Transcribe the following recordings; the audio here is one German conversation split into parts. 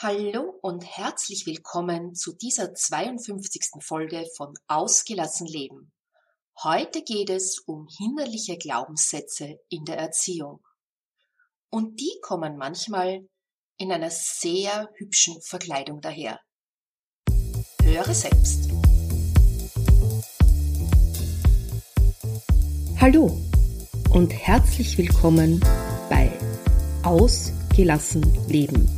Hallo und herzlich willkommen zu dieser 52. Folge von Ausgelassen Leben. Heute geht es um hinderliche Glaubenssätze in der Erziehung. Und die kommen manchmal in einer sehr hübschen Verkleidung daher. Höre selbst. Hallo und herzlich willkommen bei Ausgelassen Leben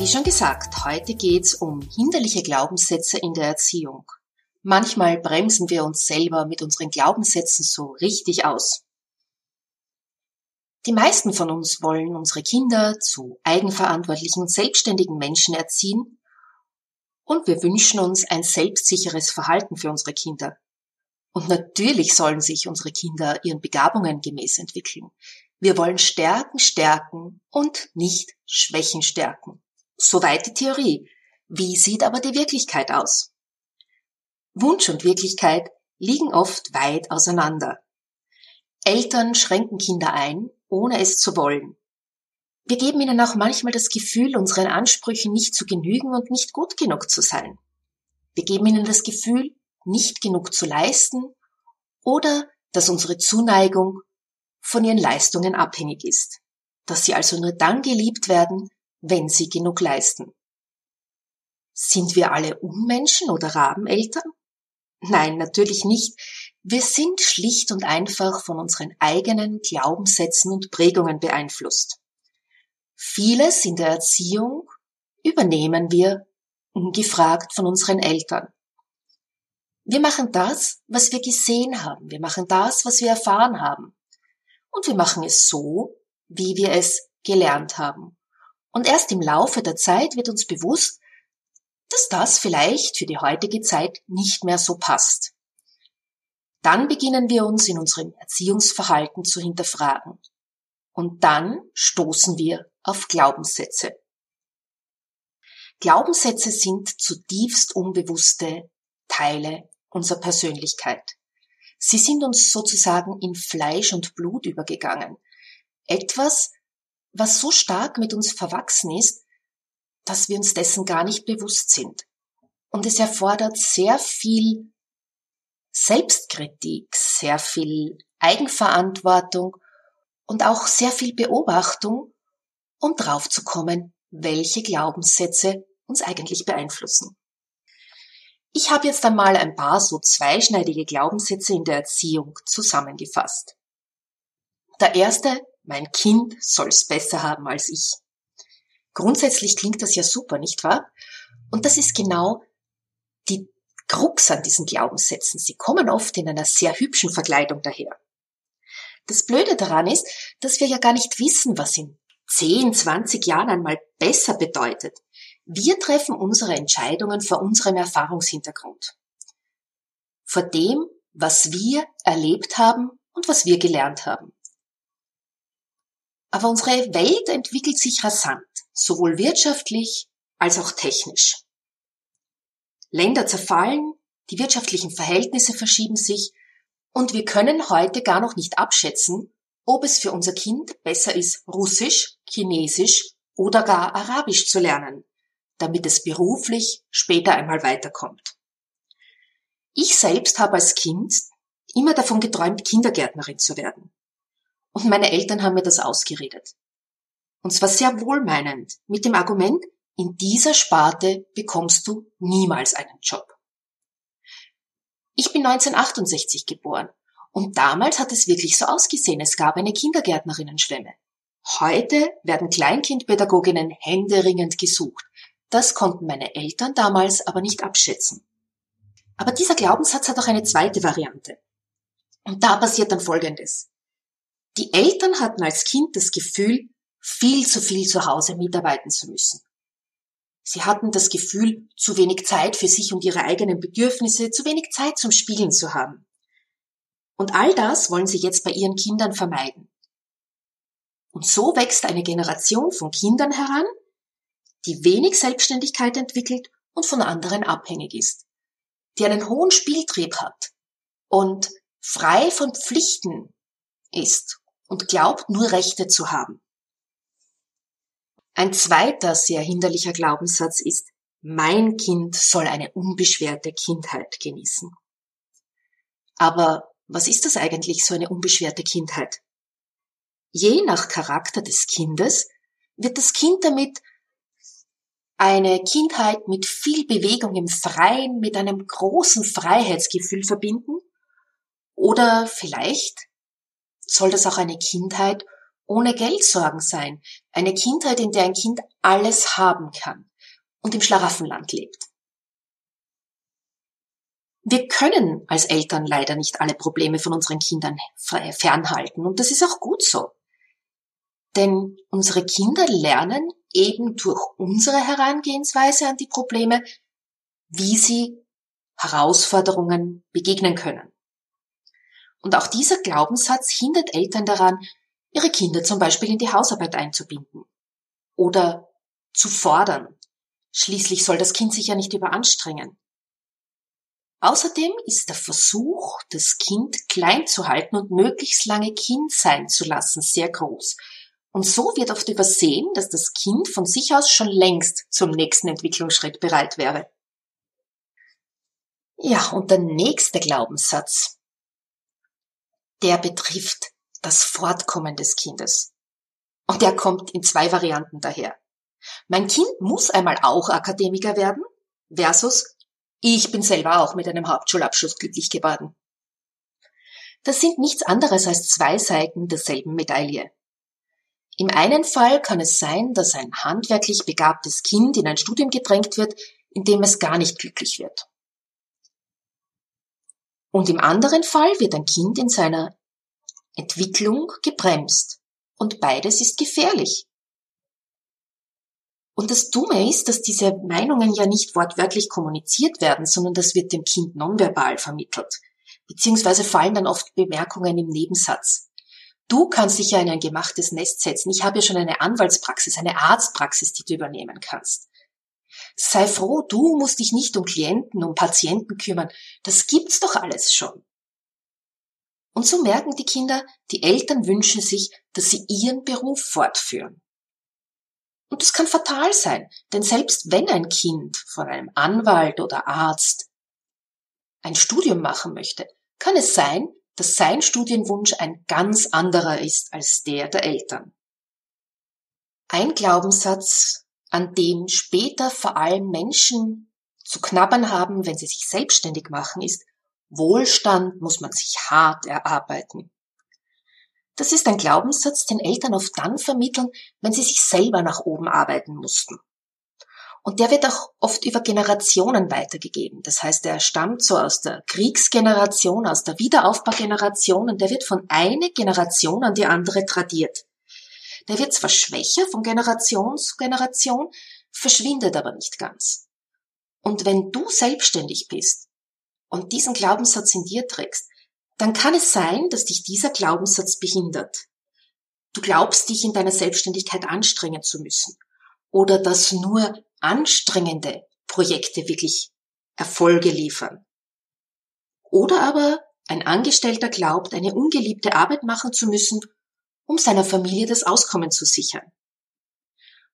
Wie schon gesagt, heute geht's um hinderliche Glaubenssätze in der Erziehung. Manchmal bremsen wir uns selber mit unseren Glaubenssätzen so richtig aus. Die meisten von uns wollen unsere Kinder zu eigenverantwortlichen und selbstständigen Menschen erziehen und wir wünschen uns ein selbstsicheres Verhalten für unsere Kinder. Und natürlich sollen sich unsere Kinder ihren Begabungen gemäß entwickeln. Wir wollen Stärken stärken und nicht Schwächen stärken. Soweit die Theorie. Wie sieht aber die Wirklichkeit aus? Wunsch und Wirklichkeit liegen oft weit auseinander. Eltern schränken Kinder ein, ohne es zu wollen. Wir geben ihnen auch manchmal das Gefühl, unseren Ansprüchen nicht zu genügen und nicht gut genug zu sein. Wir geben ihnen das Gefühl, nicht genug zu leisten oder dass unsere Zuneigung von ihren Leistungen abhängig ist, dass sie also nur dann geliebt werden, wenn sie genug leisten. Sind wir alle Unmenschen oder Rabeneltern? Nein, natürlich nicht. Wir sind schlicht und einfach von unseren eigenen Glaubenssätzen und Prägungen beeinflusst. Vieles in der Erziehung übernehmen wir ungefragt von unseren Eltern. Wir machen das, was wir gesehen haben. Wir machen das, was wir erfahren haben. Und wir machen es so, wie wir es gelernt haben. Und erst im Laufe der Zeit wird uns bewusst, dass das vielleicht für die heutige Zeit nicht mehr so passt. Dann beginnen wir uns in unserem Erziehungsverhalten zu hinterfragen. Und dann stoßen wir auf Glaubenssätze. Glaubenssätze sind zutiefst unbewusste Teile unserer Persönlichkeit. Sie sind uns sozusagen in Fleisch und Blut übergegangen. Etwas, was so stark mit uns verwachsen ist, dass wir uns dessen gar nicht bewusst sind. Und es erfordert sehr viel Selbstkritik, sehr viel Eigenverantwortung und auch sehr viel Beobachtung, um draufzukommen, welche Glaubenssätze uns eigentlich beeinflussen. Ich habe jetzt einmal ein paar so zweischneidige Glaubenssätze in der Erziehung zusammengefasst. Der erste mein Kind soll's besser haben als ich. Grundsätzlich klingt das ja super, nicht wahr? Und das ist genau die Krux an diesen Glaubenssätzen. Sie kommen oft in einer sehr hübschen Verkleidung daher. Das Blöde daran ist, dass wir ja gar nicht wissen, was in 10, 20 Jahren einmal besser bedeutet. Wir treffen unsere Entscheidungen vor unserem Erfahrungshintergrund. Vor dem, was wir erlebt haben und was wir gelernt haben. Aber unsere Welt entwickelt sich rasant, sowohl wirtschaftlich als auch technisch. Länder zerfallen, die wirtschaftlichen Verhältnisse verschieben sich und wir können heute gar noch nicht abschätzen, ob es für unser Kind besser ist, Russisch, Chinesisch oder gar Arabisch zu lernen, damit es beruflich später einmal weiterkommt. Ich selbst habe als Kind immer davon geträumt, Kindergärtnerin zu werden. Und meine Eltern haben mir das ausgeredet. Und zwar sehr wohlmeinend, mit dem Argument, in dieser Sparte bekommst du niemals einen Job. Ich bin 1968 geboren und damals hat es wirklich so ausgesehen, es gab eine Kindergärtnerinnen-Schwemme. Heute werden Kleinkindpädagoginnen händeringend gesucht. Das konnten meine Eltern damals aber nicht abschätzen. Aber dieser Glaubenssatz hat auch eine zweite Variante. Und da passiert dann Folgendes. Die Eltern hatten als Kind das Gefühl, viel zu viel zu Hause mitarbeiten zu müssen. Sie hatten das Gefühl, zu wenig Zeit für sich und ihre eigenen Bedürfnisse, zu wenig Zeit zum Spielen zu haben. Und all das wollen sie jetzt bei ihren Kindern vermeiden. Und so wächst eine Generation von Kindern heran, die wenig Selbstständigkeit entwickelt und von anderen abhängig ist, die einen hohen Spieltrieb hat und frei von Pflichten ist und glaubt nur Rechte zu haben. Ein zweiter sehr hinderlicher Glaubenssatz ist, mein Kind soll eine unbeschwerte Kindheit genießen. Aber was ist das eigentlich, so eine unbeschwerte Kindheit? Je nach Charakter des Kindes wird das Kind damit eine Kindheit mit viel Bewegung im Freien, mit einem großen Freiheitsgefühl verbinden? Oder vielleicht soll das auch eine Kindheit ohne Geldsorgen sein, eine Kindheit, in der ein Kind alles haben kann und im Schlaraffenland lebt. Wir können als Eltern leider nicht alle Probleme von unseren Kindern fernhalten und das ist auch gut so. Denn unsere Kinder lernen eben durch unsere Herangehensweise an die Probleme, wie sie Herausforderungen begegnen können. Und auch dieser Glaubenssatz hindert Eltern daran, ihre Kinder zum Beispiel in die Hausarbeit einzubinden oder zu fordern. Schließlich soll das Kind sich ja nicht überanstrengen. Außerdem ist der Versuch, das Kind klein zu halten und möglichst lange Kind sein zu lassen, sehr groß. Und so wird oft übersehen, dass das Kind von sich aus schon längst zum nächsten Entwicklungsschritt bereit wäre. Ja, und der nächste Glaubenssatz, der betrifft das Fortkommen des Kindes. Und der kommt in zwei Varianten daher. Mein Kind muss einmal auch Akademiker werden versus ich bin selber auch mit einem Hauptschulabschluss glücklich geworden. Das sind nichts anderes als zwei Seiten derselben Medaille. Im einen Fall kann es sein, dass ein handwerklich begabtes Kind in ein Studium gedrängt wird, in dem es gar nicht glücklich wird. Und im anderen Fall wird ein Kind in seiner Entwicklung gebremst. Und beides ist gefährlich. Und das Dumme ist, dass diese Meinungen ja nicht wortwörtlich kommuniziert werden, sondern das wird dem Kind nonverbal vermittelt. Beziehungsweise fallen dann oft Bemerkungen im Nebensatz. Du kannst dich ja in ein gemachtes Nest setzen. Ich habe ja schon eine Anwaltspraxis, eine Arztpraxis, die du übernehmen kannst. Sei froh, du musst dich nicht um Klienten, um Patienten kümmern. Das gibt's doch alles schon. Und so merken die Kinder, die Eltern wünschen sich, dass sie ihren Beruf fortführen. Und das kann fatal sein, denn selbst wenn ein Kind von einem Anwalt oder Arzt ein Studium machen möchte, kann es sein, dass sein Studienwunsch ein ganz anderer ist als der der Eltern. Ein Glaubenssatz, an dem später vor allem Menschen zu knabbern haben, wenn sie sich selbstständig machen, ist, Wohlstand muss man sich hart erarbeiten. Das ist ein Glaubenssatz, den Eltern oft dann vermitteln, wenn sie sich selber nach oben arbeiten mussten. Und der wird auch oft über Generationen weitergegeben. Das heißt, er stammt so aus der Kriegsgeneration, aus der Wiederaufbaugeneration und der wird von einer Generation an die andere tradiert. Der wird zwar schwächer von Generation zu Generation, verschwindet aber nicht ganz. Und wenn du selbstständig bist und diesen Glaubenssatz in dir trägst, dann kann es sein, dass dich dieser Glaubenssatz behindert. Du glaubst, dich in deiner Selbstständigkeit anstrengen zu müssen oder dass nur anstrengende Projekte wirklich Erfolge liefern. Oder aber ein Angestellter glaubt, eine ungeliebte Arbeit machen zu müssen, um seiner Familie das Auskommen zu sichern.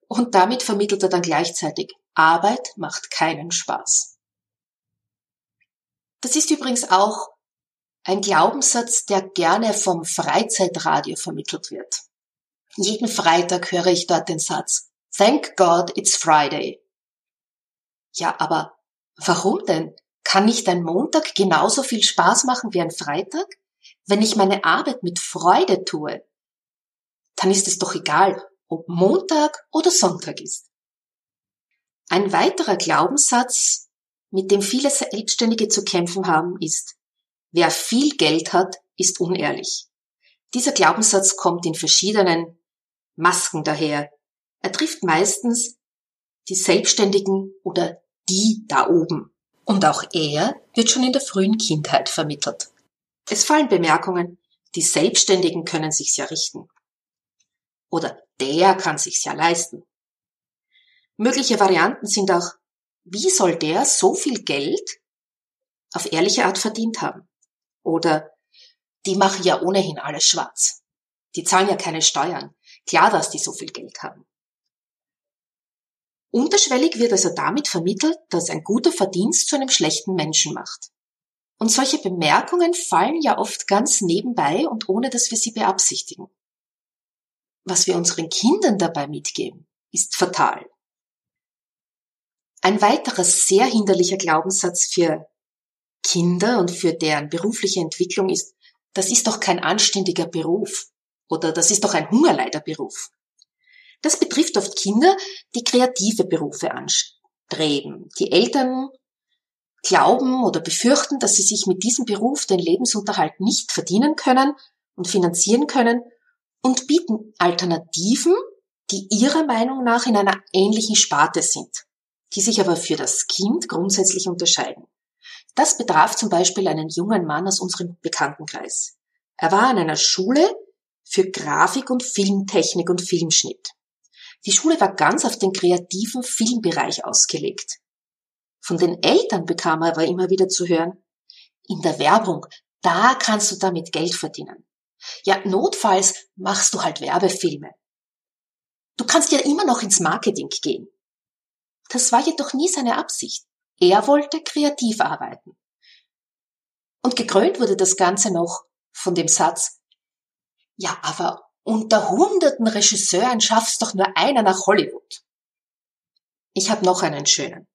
Und damit vermittelt er dann gleichzeitig, Arbeit macht keinen Spaß. Das ist übrigens auch ein Glaubenssatz, der gerne vom Freizeitradio vermittelt wird. Jeden Freitag höre ich dort den Satz, Thank God it's Friday. Ja, aber warum denn? Kann nicht ein Montag genauso viel Spaß machen wie ein Freitag? Wenn ich meine Arbeit mit Freude tue, dann ist es doch egal, ob Montag oder Sonntag ist. Ein weiterer Glaubenssatz, mit dem viele Selbstständige zu kämpfen haben, ist, wer viel Geld hat, ist unehrlich. Dieser Glaubenssatz kommt in verschiedenen Masken daher. Er trifft meistens die Selbstständigen oder die da oben. Und auch er wird schon in der frühen Kindheit vermittelt. Es fallen Bemerkungen, die Selbstständigen können sich's ja richten. Oder der kann sich's ja leisten. Mögliche Varianten sind auch, wie soll der so viel Geld auf ehrliche Art verdient haben? Oder die machen ja ohnehin alles schwarz. Die zahlen ja keine Steuern. Klar, dass die so viel Geld haben. Unterschwellig wird also damit vermittelt, dass ein guter Verdienst zu einem schlechten Menschen macht. Und solche Bemerkungen fallen ja oft ganz nebenbei und ohne dass wir sie beabsichtigen. Was wir unseren Kindern dabei mitgeben, ist fatal. Ein weiterer sehr hinderlicher Glaubenssatz für Kinder und für deren berufliche Entwicklung ist, das ist doch kein anständiger Beruf oder das ist doch ein Hungerleiderberuf. Das betrifft oft Kinder, die kreative Berufe anstreben. Die Eltern glauben oder befürchten, dass sie sich mit diesem Beruf den Lebensunterhalt nicht verdienen können und finanzieren können und bieten Alternativen, die ihrer Meinung nach in einer ähnlichen Sparte sind, die sich aber für das Kind grundsätzlich unterscheiden. Das betraf zum Beispiel einen jungen Mann aus unserem Bekanntenkreis. Er war an einer Schule für Grafik und Filmtechnik und Filmschnitt. Die Schule war ganz auf den kreativen Filmbereich ausgelegt. Von den Eltern bekam er aber immer wieder zu hören, in der Werbung, da kannst du damit Geld verdienen. Ja, notfalls machst du halt Werbefilme. Du kannst ja immer noch ins Marketing gehen. Das war jedoch nie seine Absicht. Er wollte kreativ arbeiten. Und gekrönt wurde das Ganze noch von dem Satz, ja, aber unter hunderten Regisseuren schaffst doch nur einer nach Hollywood. Ich habe noch einen schönen.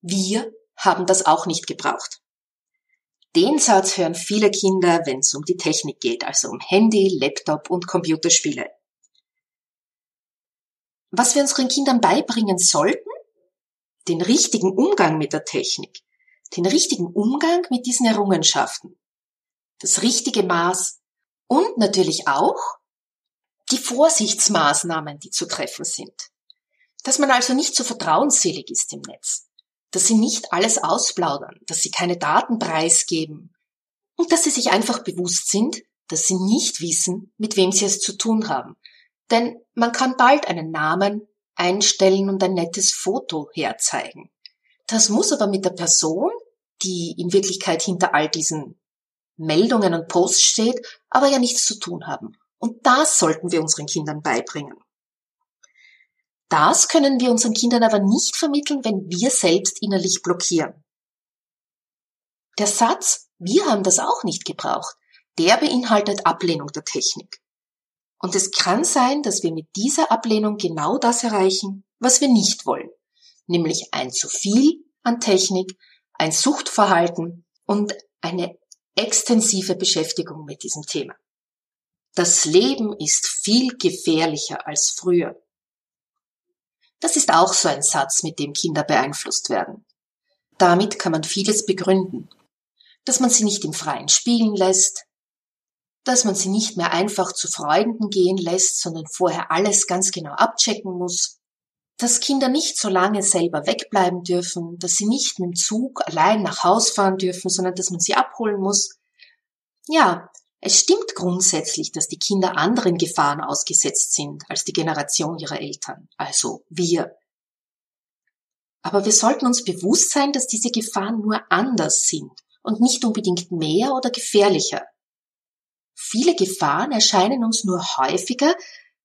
Wir haben das auch nicht gebraucht. Den Satz hören viele Kinder, wenn es um die Technik geht, also um Handy, Laptop und Computerspiele. Was wir unseren Kindern beibringen sollten? Den richtigen Umgang mit der Technik, den richtigen Umgang mit diesen Errungenschaften, das richtige Maß und natürlich auch die Vorsichtsmaßnahmen, die zu treffen sind. Dass man also nicht so vertrauensselig ist im Netz, dass sie nicht alles ausplaudern, dass sie keine Daten preisgeben und dass sie sich einfach bewusst sind, dass sie nicht wissen, mit wem sie es zu tun haben. Denn man kann bald einen Namen einstellen und ein nettes Foto herzeigen. Das muss aber mit der Person, die in Wirklichkeit hinter all diesen Meldungen und Posts steht, aber ja nichts zu tun haben. Und das sollten wir unseren Kindern beibringen. Das können wir unseren Kindern aber nicht vermitteln, wenn wir selbst innerlich blockieren. Der Satz, wir haben das auch nicht gebraucht, der beinhaltet Ablehnung der Technik. Und es kann sein, dass wir mit dieser Ablehnung genau das erreichen, was wir nicht wollen, nämlich ein zu viel an Technik, ein Suchtverhalten und eine extensive Beschäftigung mit diesem Thema. Das Leben ist viel gefährlicher als früher. Das ist auch so ein Satz, mit dem Kinder beeinflusst werden. Damit kann man vieles begründen. Dass man sie nicht im Freien spielen lässt, dass man sie nicht mehr einfach zu Freunden gehen lässt, sondern vorher alles ganz genau abchecken muss, dass Kinder nicht so lange selber wegbleiben dürfen, dass sie nicht mit dem Zug allein nach Haus fahren dürfen, sondern dass man sie abholen muss. Ja, es stimmt grundsätzlich, dass die Kinder anderen Gefahren ausgesetzt sind als die Generation ihrer Eltern, also wir. Aber wir sollten uns bewusst sein, dass diese Gefahren nur anders sind und nicht unbedingt mehr oder gefährlicher. Viele Gefahren erscheinen uns nur häufiger,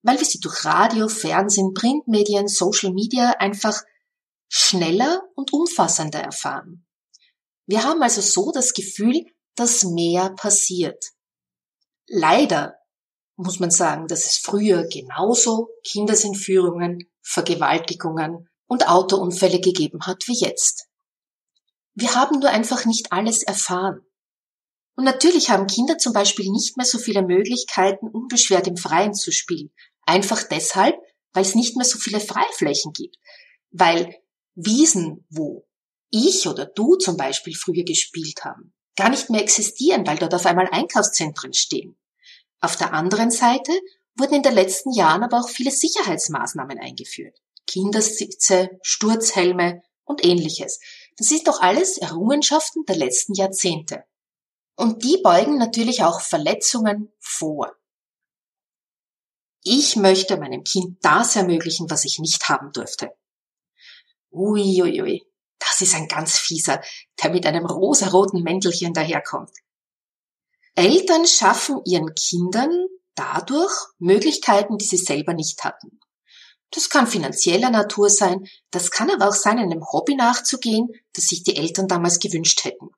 weil wir sie durch Radio, Fernsehen, Printmedien, Social Media einfach schneller und umfassender erfahren. Wir haben also so das Gefühl, dass mehr passiert. Leider muss man sagen, dass es früher genauso Kindesentführungen, Vergewaltigungen und Autounfälle gegeben hat wie jetzt. Wir haben nur einfach nicht alles erfahren. Und natürlich haben Kinder zum Beispiel nicht mehr so viele Möglichkeiten, unbeschwert im Freien zu spielen, Einfach deshalb, weil es nicht mehr so viele Freiflächen gibt. Weil Wiesen, wo ich oder du zum Beispiel früher gespielt haben, gar nicht mehr existieren, weil dort auf einmal Einkaufszentren stehen. Auf der anderen Seite wurden in den letzten Jahren aber auch viele Sicherheitsmaßnahmen eingeführt. Kindersitze, Sturzhelme und ähnliches. Das ist doch alles Errungenschaften der letzten Jahrzehnte. Und die beugen natürlich auch Verletzungen vor. Ich möchte meinem Kind das ermöglichen, was ich nicht haben durfte. Uiuiui, ui, ui. Das ist ein ganz fieser, der mit einem rosaroten Mäntelchen daherkommt. Eltern schaffen ihren Kindern dadurch Möglichkeiten, die sie selber nicht hatten. Das kann finanzieller Natur sein, das kann aber auch sein, einem Hobby nachzugehen, das sich die Eltern damals gewünscht hätten.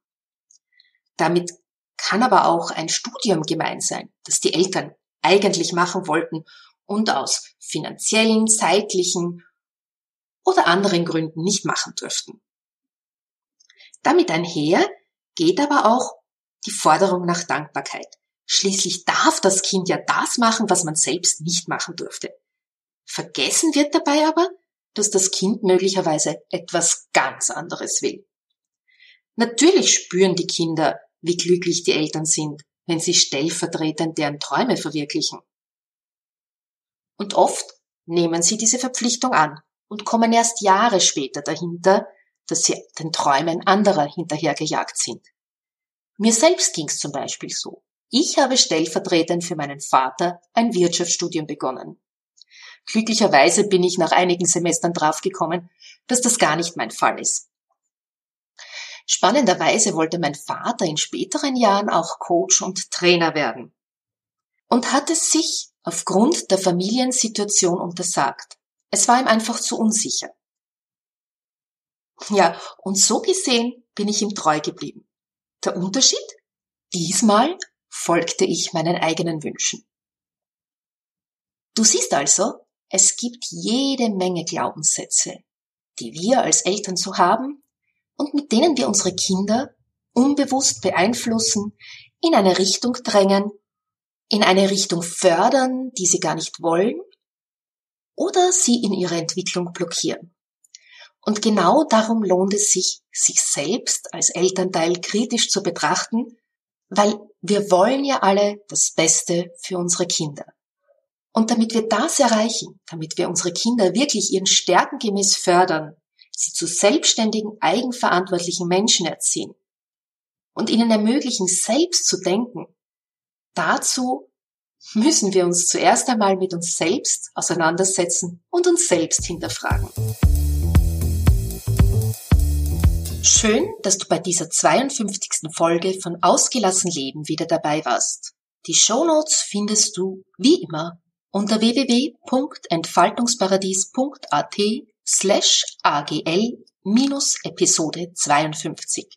Damit kann aber auch ein Studium gemeint sein, das die Eltern eigentlich machen wollten und aus finanziellen, zeitlichen oder anderen Gründen nicht machen dürften. Damit einher geht aber auch die Forderung nach Dankbarkeit. Schließlich darf das Kind ja das machen, was man selbst nicht machen durfte. Vergessen wird dabei aber, dass das Kind möglicherweise etwas ganz anderes will. Natürlich spüren die Kinder, wie glücklich die Eltern sind, wenn sie stellvertretend deren Träume verwirklichen. Und oft nehmen sie diese Verpflichtung an und kommen erst Jahre später dahinter, dass sie den Träumen anderer hinterhergejagt sind. Mir selbst ging es zum Beispiel so. Ich habe stellvertretend für meinen Vater ein Wirtschaftsstudium begonnen. Glücklicherweise bin ich nach einigen Semestern draufgekommen, dass das gar nicht mein Fall ist. Spannenderweise wollte mein Vater in späteren Jahren auch Coach und Trainer werden und hat es sich aufgrund der Familiensituation untersagt. Es war ihm einfach zu unsicher. Ja, und so gesehen bin ich ihm treu geblieben. Der Unterschied? Diesmal folgte ich meinen eigenen Wünschen. Du siehst also, es gibt jede Menge Glaubenssätze, die wir als Eltern so haben und mit denen wir unsere Kinder unbewusst beeinflussen, in eine Richtung drängen, in eine Richtung fördern, die sie gar nicht wollen, oder sie in ihrer Entwicklung blockieren. Und genau darum lohnt es sich, sich selbst als Elternteil kritisch zu betrachten, weil wir wollen ja alle das Beste für unsere Kinder. Und damit wir das erreichen, damit wir unsere Kinder wirklich ihren Stärken gemäß fördern, sie zu selbstständigen, eigenverantwortlichen Menschen erziehen und ihnen ermöglichen, selbst zu denken. Dazu müssen wir uns zuerst einmal mit uns selbst auseinandersetzen und uns selbst hinterfragen. Schön, dass du bei dieser 52. Folge von Ausgelassen Leben wieder dabei warst. Die Shownotes findest du, wie immer, unter www.entfaltungsparadies.at slash agl minus Episode 52.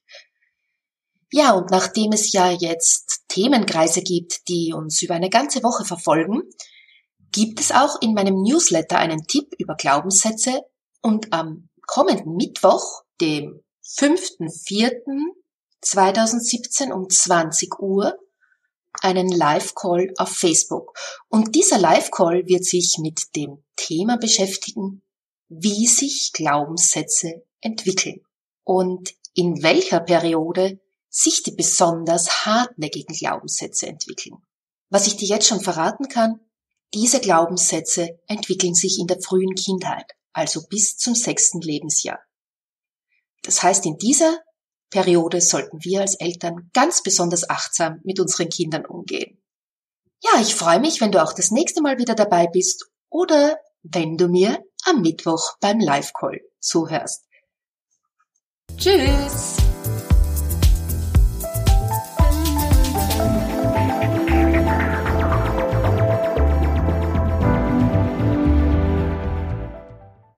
Ja, und nachdem es ja jetzt Themenkreise gibt, die uns über eine ganze Woche verfolgen, gibt es auch in meinem Newsletter einen Tipp über Glaubenssätze und am kommenden Mittwoch, dem 5.4.2017 um 20 Uhr, einen Live-Call auf Facebook. Und dieser Live-Call wird sich mit dem Thema beschäftigen, wie sich Glaubenssätze entwickeln und in welcher Periode sich die besonders hartnäckigen Glaubenssätze entwickeln. Was ich dir jetzt schon verraten kann, diese Glaubenssätze entwickeln sich in der frühen Kindheit, also bis zum sechsten Lebensjahr. Das heißt, in dieser Periode sollten wir als Eltern ganz besonders achtsam mit unseren Kindern umgehen. Ja, ich freue mich, wenn du auch das nächste Mal wieder dabei bist oder wenn du mir am Mittwoch beim Live-Call zuhörst. Tschüss!